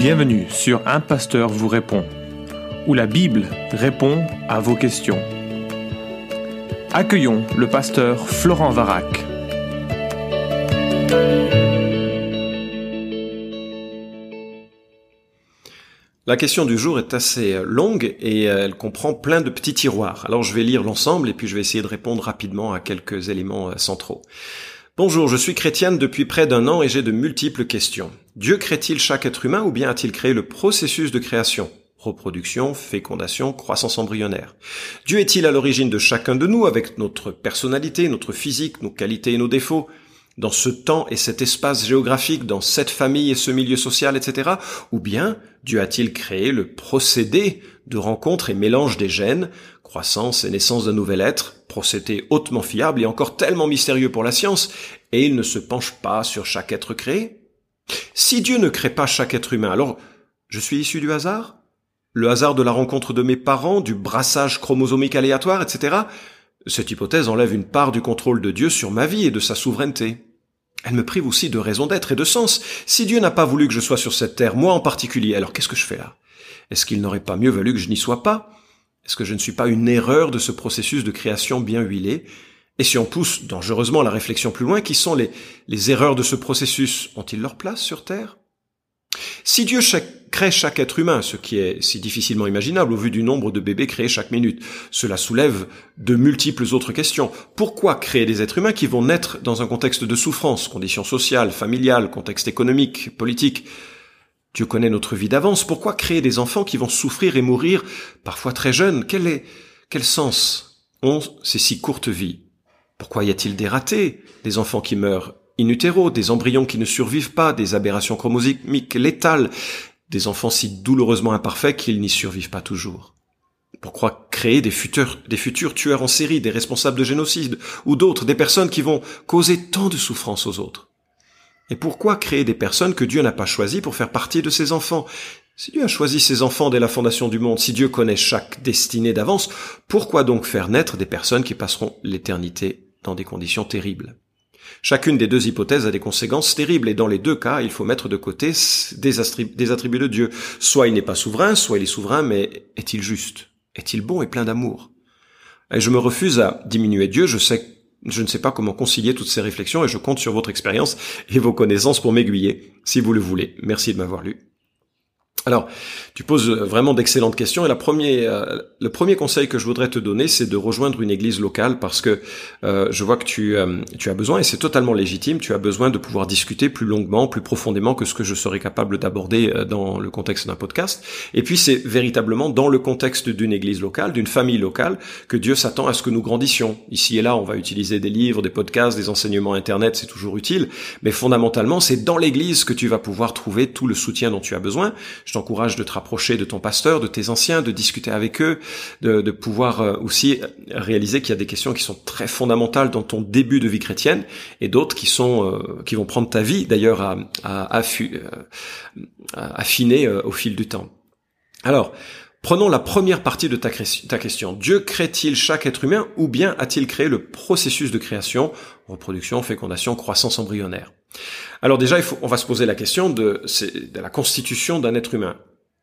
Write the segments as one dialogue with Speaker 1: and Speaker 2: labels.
Speaker 1: Bienvenue sur Un Pasteur vous répond, où la Bible répond à vos questions. Accueillons le pasteur Florent Varac.
Speaker 2: La question du jour est assez longue et elle comprend plein de petits tiroirs. Alors je vais lire l'ensemble et puis je vais essayer de répondre rapidement à quelques éléments centraux. Bonjour, je suis chrétienne depuis près d'un an et j'ai de multiples questions. Dieu crée-t-il chaque être humain ou bien a-t-il créé le processus de création? Reproduction, fécondation, croissance embryonnaire. Dieu est-il à l'origine de chacun de nous avec notre personnalité, notre physique, nos qualités et nos défauts? Dans ce temps et cet espace géographique, dans cette famille et ce milieu social, etc. Ou bien Dieu a-t-il créé le procédé de rencontre et mélange des gènes, croissance et naissance d'un nouvel être, procédé hautement fiable et encore tellement mystérieux pour la science, et il ne se penche pas sur chaque être créé Si Dieu ne crée pas chaque être humain, alors je suis issu du hasard? Le hasard de la rencontre de mes parents, du brassage chromosomique aléatoire, etc. Cette hypothèse enlève une part du contrôle de Dieu sur ma vie et de sa souveraineté. Elle me prive aussi de raison d'être et de sens. Si Dieu n'a pas voulu que je sois sur cette terre, moi en particulier, alors qu'est-ce que je fais là? Est-ce qu'il n'aurait pas mieux valu que je n'y sois pas? Est-ce que je ne suis pas une erreur de ce processus de création bien huilé Et si on pousse dangereusement la réflexion plus loin, qui sont les, erreurs de ce processus? Ont-ils leur place sur Terre? Si Dieu crée chaque être humain, ce qui est si difficilement imaginable au vu du nombre de bébés créés chaque minute, cela soulève de multiples autres questions. Pourquoi créer des êtres humains qui vont naître dans un contexte de souffrance, conditions sociales, familiales, contexte économique, politique Dieu connaît notre vie d'avance. Pourquoi créer des enfants qui vont souffrir et mourir, parfois très jeunes? Quel est, quel sens ont ces si courtes vies? Pourquoi y a-t-il des ratés, des enfants qui meurent in utero, des embryons qui ne survivent pas, des aberrations chromosomiques létales, des enfants si douloureusement imparfaits qu'ils n'y survivent pas toujours. Pourquoi créer des futurs, des futurs tueurs en série, des responsables de génocide, ou d'autres, des personnes qui vont causer tant de souffrance aux autres? Et pourquoi créer des personnes que Dieu n'a pas choisies pour faire partie de ses enfants? Si Dieu a choisi ses enfants dès la fondation du monde, si Dieu connaît chaque destinée d'avance, pourquoi donc faire naître des personnes qui passeront l'éternité dans des conditions terribles? Chacune des deux hypothèses a des conséquences terribles et dans les deux cas, il faut mettre de côté des, attributs de Dieu. Soit il n'est pas souverain, soit il est souverain, mais est-il juste? Est-il bon et plein d'amour? Et je me refuse à diminuer Dieu, je sais je ne sais pas comment concilier toutes ces réflexions et je compte sur votre expérience et vos connaissances pour m'aiguiller, si vous le voulez. Merci de m'avoir lu. Alors, tu poses vraiment d'excellentes questions et la premier, euh, le premier conseil que je voudrais te donner, c'est de rejoindre une église locale parce que euh, je vois que tu, euh, tu as besoin, et c'est totalement légitime, tu as besoin de pouvoir discuter plus longuement, plus profondément que ce que je serais capable d'aborder dans le contexte d'un podcast. Et puis c'est véritablement dans le contexte d'une église locale, d'une famille locale, que Dieu s'attend à ce que nous grandissions. Ici et là, on va utiliser des livres, des podcasts, des enseignements Internet, c'est toujours utile, mais fondamentalement, c'est dans l'église que tu vas pouvoir trouver tout le soutien dont tu as besoin je t'encourage de te rapprocher de ton pasteur, de tes anciens, de discuter avec eux, de, pouvoir euh, aussi réaliser qu'il y a des questions qui sont très fondamentales dans ton début de vie chrétienne et d'autres qui sont euh, qui vont prendre ta vie d'ailleurs à, à, euh, affiner au fil du temps. Alors, Prenons la première partie de ta, ta question. Dieu crée-t-il chaque être humain ou bien a-t-il créé le processus de création, reproduction, fécondation, croissance embryonnaire Alors déjà, on va se poser la question de, de la constitution d'un être humain.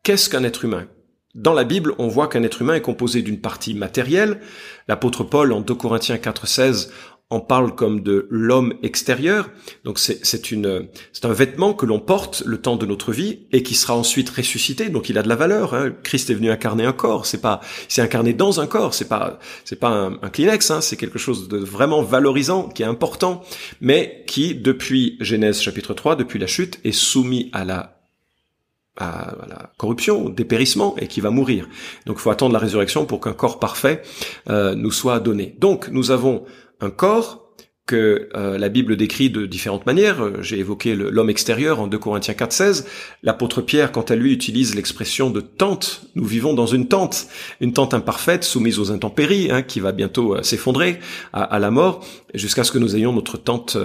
Speaker 2: Qu'est-ce qu'un être humain? Dans la Bible, on voit qu'un être humain est composé d'une partie matérielle. L'apôtre Paul, en 2 Corinthiens 4.16, en parle comme de l'homme extérieur. Donc c'est une c'est un vêtement que l'on porte le temps de notre vie et qui sera ensuite ressuscité. Donc il a de la valeur. Hein. Christ est venu incarner un corps. C'est pas c'est incarné dans un corps. C'est pas c'est pas un, un Kleenex. Hein. C'est quelque chose de vraiment valorisant qui est important, mais qui depuis Genèse chapitre 3, depuis la chute, est soumis à la à la corruption, au dépérissement, et qui va mourir. Donc il faut attendre la résurrection pour qu'un corps parfait euh, nous soit donné. Donc nous avons un corps que euh, la Bible décrit de différentes manières. Euh, j'ai évoqué l'homme extérieur en 2 Corinthiens 4.16. L'apôtre Pierre, quant à lui, utilise l'expression de tente. Nous vivons dans une tente, une tente imparfaite, soumise aux intempéries, hein, qui va bientôt euh, s'effondrer à, la mort, jusqu'à ce que nous ayons notre tente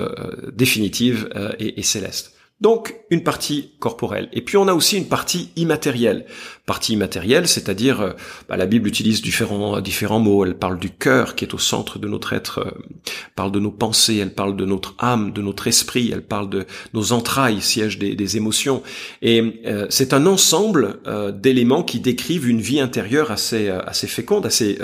Speaker 2: définitive et, et, céleste. Donc une partie corporelle. Et puis on a aussi une partie immatérielle. Partie immatérielle, c'est-à-dire euh, bah, la Bible utilise différents différents mots. Elle parle du cœur qui est au centre de notre être, euh, parle de nos pensées, elle parle de notre âme, de notre esprit, elle parle de nos entrailles, siège des, des émotions. Et euh, c'est un ensemble d'éléments qui décrivent une vie intérieure assez assez féconde, assez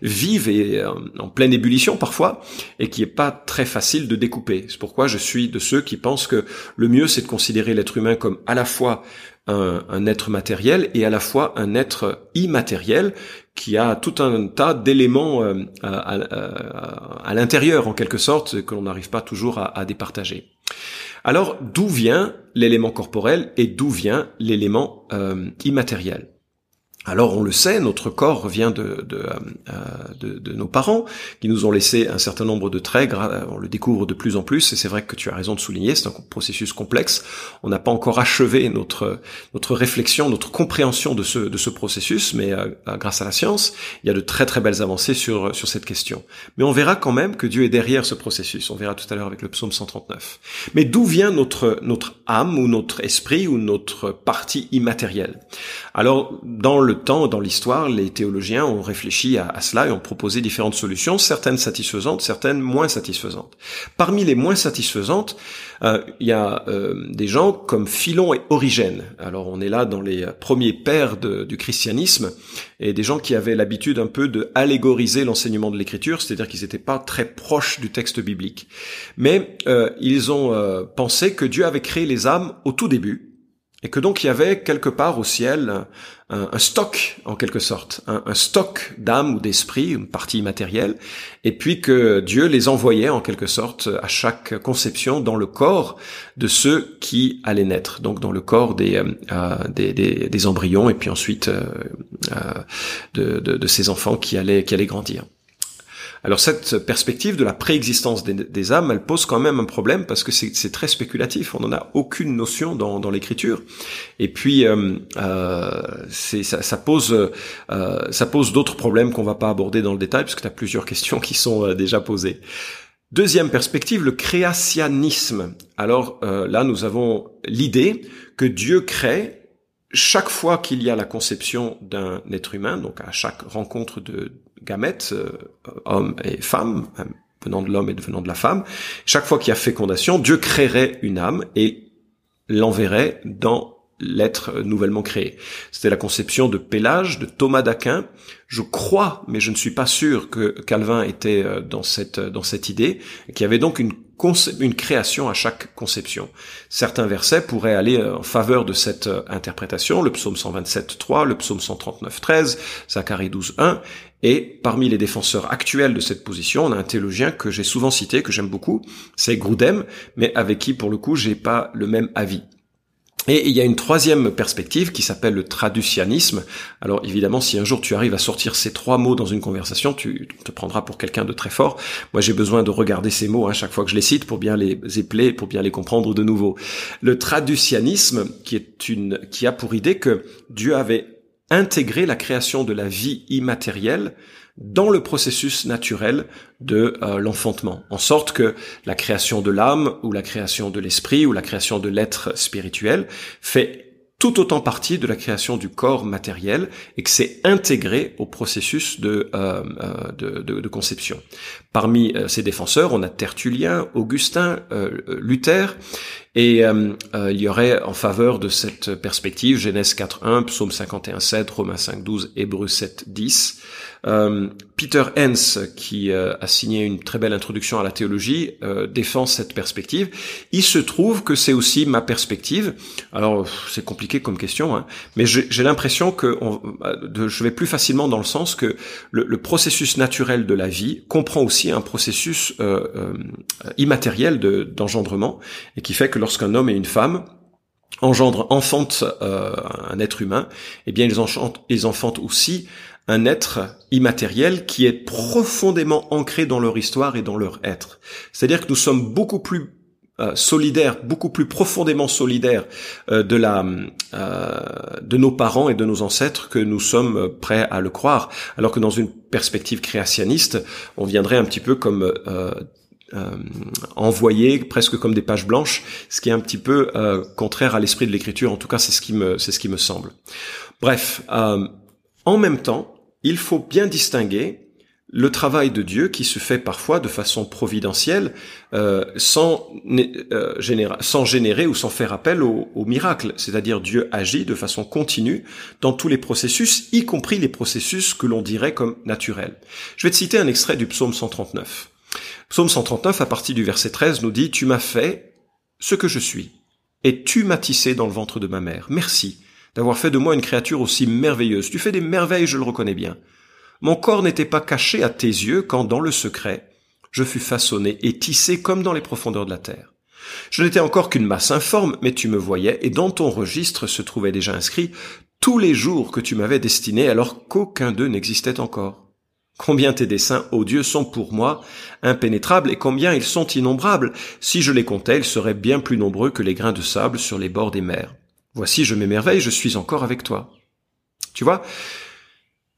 Speaker 2: vive et en pleine ébullition parfois, et qui est pas très facile de découper. C'est pourquoi je suis de ceux qui pensent que le mieux c'est de considérer l'être humain comme à la fois un, être matériel et à la fois un être immatériel qui a tout un tas d'éléments euh, à, l'intérieur en quelque sorte que l'on n'arrive pas toujours à, départager. Alors d'où vient l'élément corporel et d'où vient l'élément euh, immatériel? Alors on le sait, notre corps vient de, de, euh, de, nos parents qui nous ont laissé un certain nombre de traits, on le découvre de plus en plus, et c'est vrai que tu as raison de souligner, c'est un processus complexe, on n'a pas encore achevé notre, notre réflexion, notre compréhension de ce, de ce processus, mais euh, grâce à la science, il y a de très très belles avancées sur, sur cette question. Mais on verra quand même que Dieu est derrière ce processus, on verra tout à l'heure avec le psaume 139. Mais d'où vient notre, notre âme ou notre esprit ou notre partie immatérielle? Alors dans le temps, dans l'histoire, les théologiens ont réfléchi à, cela et ont proposé différentes solutions, certaines satisfaisantes, certaines moins satisfaisantes. Parmi les moins satisfaisantes, euh, il y a euh, des gens comme Philon et Origène. Alors on est là dans les premiers pères du christianisme et des gens qui avaient l'habitude un peu de allégoriser l'enseignement de l'écriture, c'est-à-dire qu'ils n'étaient pas très proches du texte biblique. Mais euh, ils ont pensé que Dieu avait créé les âmes au tout début et que donc il y avait quelque part au ciel un, stock en quelque sorte, un, stock d'âme ou d'esprit, une partie immatérielle, et puis que Dieu les envoyait en quelque sorte à chaque conception dans le corps de ceux qui allaient naître, donc dans le corps des, euh, euh, embryons et puis ensuite euh, de, de, ces enfants qui allaient grandir. Alors cette perspective de la préexistence des, âmes, elle pose quand même un problème parce que c'est très spéculatif. On n'en a aucune notion dans, l'écriture. Et puis euh, euh, ça, pose euh, pose d'autres problèmes qu'on va pas aborder dans le détail parce que tu as plusieurs questions qui sont euh, déjà posées. Deuxième perspective, le créationnisme. Alors là, nous avons l'idée que Dieu crée chaque fois qu'il y a la conception d'un être humain, donc à chaque rencontre de gamètes, euh, hommes et femmes, venant de l'homme et venant de la femme, chaque fois qu'il y a fécondation, Dieu créerait une âme et l'enverrait dans l'être nouvellement créé. C'était la conception de Pélage, de Thomas d'Aquin. Je crois, mais je ne suis pas sûr que Calvin était euh, dans cette dans cette idée, qu'il y avait donc une une création à chaque conception. Certains versets pourraient aller euh, en faveur de cette interprétation, le psaume 127, 3, le psaume 139, 13, Zacharie 12, 1, et parmi les défenseurs actuels de cette position, on a un théologien que j'ai souvent cité, que j'aime beaucoup, c'est Grudem, mais avec qui pour le coup j'ai pas le même avis. Et il y a une troisième perspective qui s'appelle le traducianisme. Alors évidemment, si un jour tu arrives à sortir ces trois mots dans une conversation, tu te prendras pour quelqu'un de très fort. Moi, j'ai besoin de regarder ces mots à hein, chaque fois que je les cite pour bien les épeler, pour bien les comprendre de nouveau. Le traducianisme, qui est une, qui a pour idée que Dieu avait intégré la création de la vie immatérielle dans le processus naturel de euh, l'enfantement, en sorte que la création de l'âme ou la création de l'esprit ou la création de l'être spirituel fait tout autant partie de la création du corps matériel et que c'est intégré au processus de, euh, euh de, de, de, conception. Parmi euh, ces défenseurs, on a Tertullien, Augustin, euh, Luther, et il y aurait en faveur de cette perspective Genèse 4.1, Psaume 51.7, Romains 5.12, Hébreux 7.10. Euh, Peter Hens, qui euh, a signé une très belle introduction à la théologie, euh, défend cette perspective. Il se trouve que c'est aussi ma perspective. Alors c'est compliqué comme question, hein, mais j'ai l'impression que je vais plus facilement dans le sens que le, processus naturel de la vie comprend aussi un processus immatériel d'engendrement et qui fait que lorsqu'un homme et une femme engendrent, enfantent un être humain, eh bien ils enfantent aussi un être immatériel qui est profondément ancré dans leur histoire et dans leur être. C'est-à-dire que nous sommes beaucoup plus euh, solidaires, beaucoup plus profondément solidaires euh, de la euh, de nos parents et de nos ancêtres que nous sommes prêts à le croire. Alors que dans une perspective créationniste, on viendrait un petit peu comme envoyées presque comme des pages blanches, ce qui est un petit peu contraire à l'esprit de l'écriture. En tout cas, c'est ce qui me c'est ce qui me semble. Bref, en même temps, il faut bien distinguer le travail de Dieu qui se fait parfois de façon providentielle, euh, sans, euh, générer, sans générer ou sans faire appel au, au miracle. C'est-à-dire Dieu agit de façon continue dans tous les processus, y compris les processus que l'on dirait comme naturels. Je vais te citer un extrait du psaume 139. Psaume 139, à partir du verset 13, nous dit « Tu m'as fait ce que je suis, et tu m'as tissé dans le ventre de ma mère. Merci d'avoir fait de moi une créature aussi merveilleuse. Tu fais des merveilles, je le reconnais bien. » Mon corps n'était pas caché à tes yeux quand dans le secret, je fus façonné et tissé comme dans les profondeurs de la terre. Je n'étais encore qu'une masse informe, mais tu me voyais, et dans ton registre se trouvaient déjà inscrits tous les jours que tu m'avais destinés alors qu'aucun d'eux n'existait encore. Combien tes desseins, ô Dieu, sont pour moi impénétrables et combien ils sont innombrables. Si je les comptais, ils seraient bien plus nombreux que les grains de sable sur les bords des mers. Voici, je m'émerveille, je suis encore avec toi. Tu vois,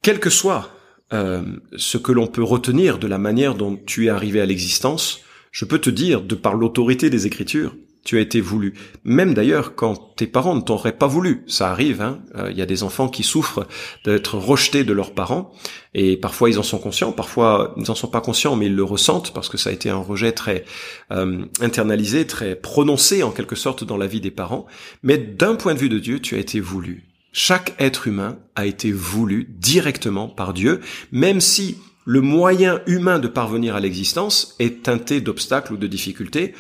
Speaker 2: quel que soit euh, ce que l'on peut retenir de la manière dont tu es arrivé à l'existence, je peux te dire, de par l'autorité des Écritures, tu as été voulu. Même d'ailleurs, quand tes parents ne t'auraient pas voulu, ça arrive. Il hein, y a des enfants qui souffrent d'être rejetés de leurs parents, et parfois ils en sont conscients, parfois ils n'en sont pas conscients, mais ils le ressentent parce que ça a été un rejet très euh, internalisé, très prononcé en quelque sorte dans la vie des parents. Mais d'un point de vue de Dieu, tu as été voulu. Chaque être humain a été voulu directement par Dieu, même si le moyen humain de parvenir à l'existence est teinté d'obstacles ou de difficultés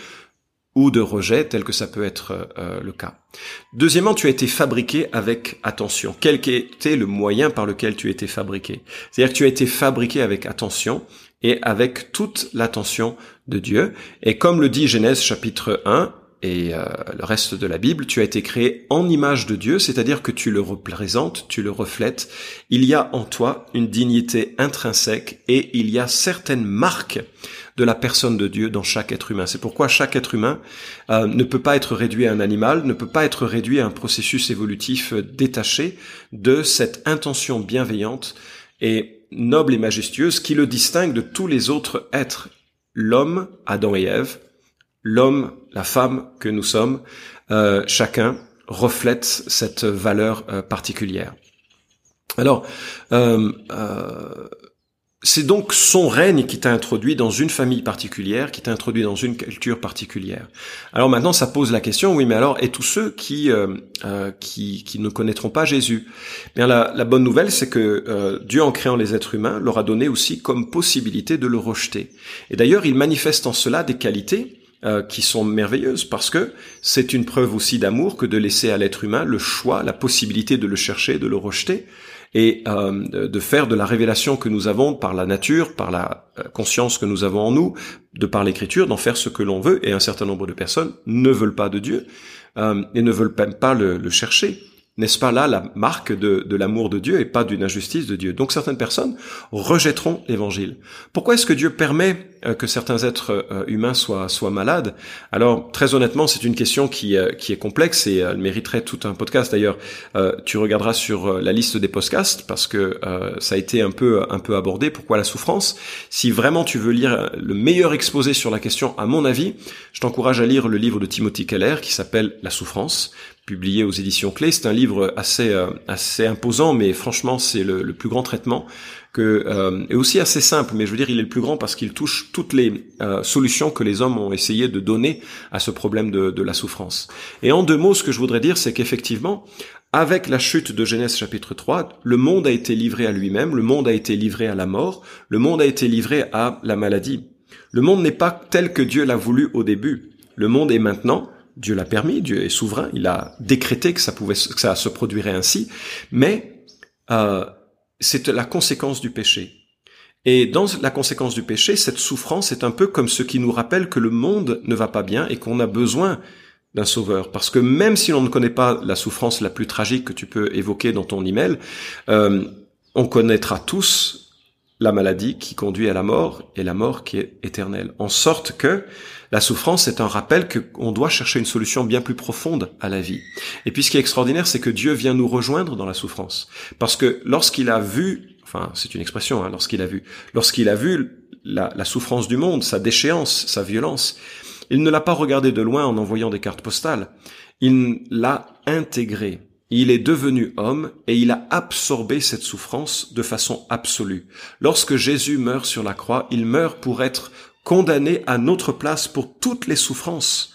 Speaker 2: ou de rejets, tel que ça peut être euh, le cas. Deuxièmement, tu as été fabriqué avec attention. Quel était le moyen par lequel tu as été fabriqué? C'est-à-dire que tu as été fabriqué avec attention et avec toute l'attention de Dieu. Et comme le dit Genèse chapitre 1, et euh, le reste de la Bible, tu as été créé en image de Dieu, c'est-à-dire que tu le représentes, tu le reflètes. Il y a en toi une dignité intrinsèque et il y a certaines marques de la personne de Dieu dans chaque être humain. C'est pourquoi chaque être humain euh, ne peut pas être réduit à un animal, ne peut pas être réduit à un processus évolutif détaché de cette intention bienveillante et noble et majestueuse qui le distingue de tous les autres êtres. L'homme, Adam et Ève, l'homme, la femme que nous sommes, euh, chacun reflète cette valeur euh, particulière. Alors, euh, c'est donc son règne qui t'a introduit dans une famille particulière, qui t'a introduit dans une culture particulière. Alors maintenant, ça pose la question, oui, mais alors, et tous ceux qui qui, qui, ne connaîtront pas Jésus? Bien, la, la bonne nouvelle, c'est que Dieu, en créant les êtres humains, leur a donné aussi comme possibilité de le rejeter. Et d'ailleurs, il manifeste en cela des qualités euh, qui sont merveilleuses parce que c'est une preuve aussi d'amour que de laisser à l'être humain le choix, la possibilité de le chercher, de le rejeter et euh, de faire de la révélation que nous avons par la nature, par la euh, conscience que nous avons en nous, de par l'écriture, d'en faire ce que l'on veut. Et un certain nombre de personnes ne veulent pas de Dieu et ne veulent même pas le chercher. N'est-ce pas là la marque de, de l'amour de Dieu et pas d'une injustice de Dieu? Donc certaines personnes rejetteront l'évangile. Pourquoi est-ce que Dieu permet euh, que certains êtres euh, humains soient, malades Alors très honnêtement, c'est une question qui, euh, est complexe et elle mériterait tout un podcast. D'ailleurs, tu regarderas sur la liste des podcasts parce que ça a été un peu, abordé. Pourquoi la souffrance? Si vraiment tu veux lire le meilleur exposé sur la question, à mon avis, je t'encourage à lire le livre de Timothy Keller qui s'appelle La souffrance publié aux éditions Clés. C'est un livre assez euh, imposant, mais franchement, c'est le, plus grand traitement que euh, et aussi assez simple. Mais je veux dire, il est le plus grand parce qu'il touche toutes les euh, solutions que les hommes ont essayé de donner à ce problème de, de la souffrance. Et en deux mots, ce que je voudrais dire, c'est qu'effectivement, avec la chute de Genèse chapitre 3, le monde a été livré à lui-même, le monde a été livré à la mort, le monde a été livré à la maladie. Le monde n'est pas tel que Dieu l'a voulu au début. Le monde est maintenant Dieu l'a permis, Dieu est souverain, il a décrété que ça pouvait, que ça se produirait ainsi, mais euh, c'est la conséquence du péché. Et dans la conséquence du péché, cette souffrance est un peu comme ce qui nous rappelle que le monde ne va pas bien et qu'on a besoin d'un sauveur. Parce que même si l'on ne connaît pas la souffrance la plus tragique que tu peux évoquer dans ton email, euh, on connaîtra tous la maladie qui conduit à la mort et la mort qui est éternelle. En sorte que La souffrance est un rappel qu'on doit chercher une solution bien plus profonde à la vie. Et puis ce qui est extraordinaire, c'est que Dieu vient nous rejoindre dans la souffrance. Parce que lorsqu'il a vu, enfin c'est une expression, hein, lorsqu'il a vu, lorsqu'il a vu la, la souffrance du monde, sa déchéance, sa violence, il ne l'a pas regardé de loin en envoyant des cartes postales. Il l'a intégré. Il est devenu homme et il a absorbé cette souffrance de façon absolue. Lorsque Jésus meurt sur la croix, il meurt pour être condamné à notre place pour toutes les souffrances,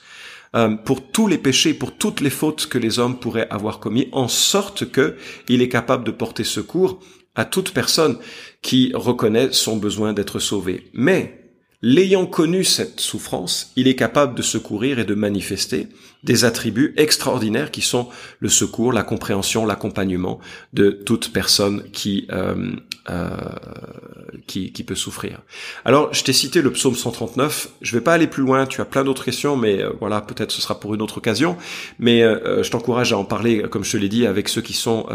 Speaker 2: euh, pour tous les péchés, pour toutes les fautes que les hommes pourraient avoir commis, en sorte que il est capable de porter secours à toute personne qui reconnaît son besoin d'être sauvé. Mais L'ayant connu cette souffrance, il est capable de secourir et de manifester des attributs extraordinaires qui sont le secours, la compréhension, l'accompagnement de toute personne qui euh, euh, qui, qui, peut souffrir. Alors, je t'ai cité le psaume 139. Je vais pas aller plus loin. Tu as plein d'autres questions, mais euh, voilà, peut-être ce sera pour une autre occasion. Mais euh, je t'encourage à en parler, comme je te l'ai dit, avec ceux qui sont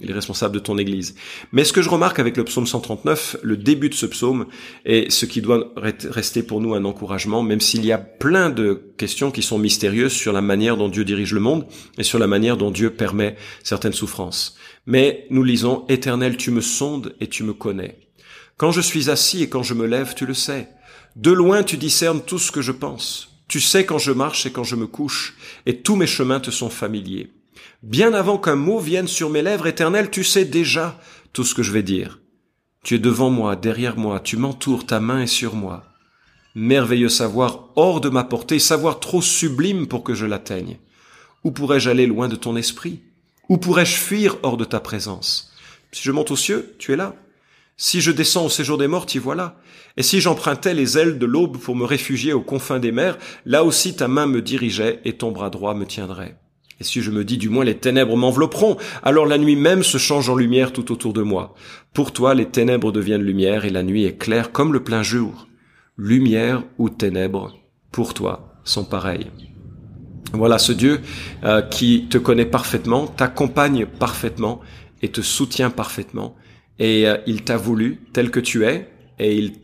Speaker 2: les responsables de ton Église. Mais ce que je remarque avec le psaume 139, le début de ce psaume, est ce qui doit rester pour nous un encouragement, même s'il y a plein de questions qui sont mystérieuses sur la manière dont Dieu dirige le monde et sur la manière dont Dieu permet certaines souffrances. Mais nous lisons, Éternel, tu me sondes et tu me connais. Quand je suis assis et quand je me lève, tu le sais. De loin tu discernes tout ce que je pense. Tu sais quand je marche et quand je me couche, et tous mes chemins te sont familiers. Bien avant qu'un mot vienne sur mes lèvres, Éternel, tu sais déjà tout ce que je vais dire. Tu es devant moi, derrière moi, tu m'entoures, ta main est sur moi. Merveilleux savoir hors de ma portée, savoir trop sublime pour que je l'atteigne. Où pourrais-je aller loin de ton esprit? Où pourrais-je fuir hors de ta présence? Si je monte aux cieux, tu es là. Si je descends au séjour des morts, y voilà. Et si j'empruntais les ailes de l'aube pour me réfugier aux confins des mers, là aussi ta main me dirigeait et ton bras droit me tiendrait. Et si je me dis du moins les ténèbres m'envelopperont, alors la nuit même se change en lumière tout autour de moi. Pour toi les ténèbres deviennent lumière et la nuit est claire comme le plein jour. Lumière ou ténèbres, pour toi, sont pareilles. Voilà ce Dieu euh, qui te connaît parfaitement, t'accompagne parfaitement et te soutient parfaitement et euh, il t'a voulu tel que tu es, et il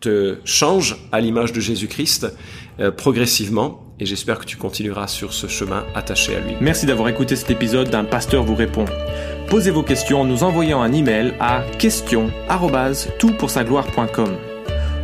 Speaker 2: te change à l'image de Jésus-Christ euh, progressivement, et j'espère que tu continueras sur ce chemin attaché à lui.
Speaker 1: Merci d'avoir écouté cet épisode d'un pasteur vous répond. Posez vos questions en nous envoyant un email à question@toutpoursagloire.com.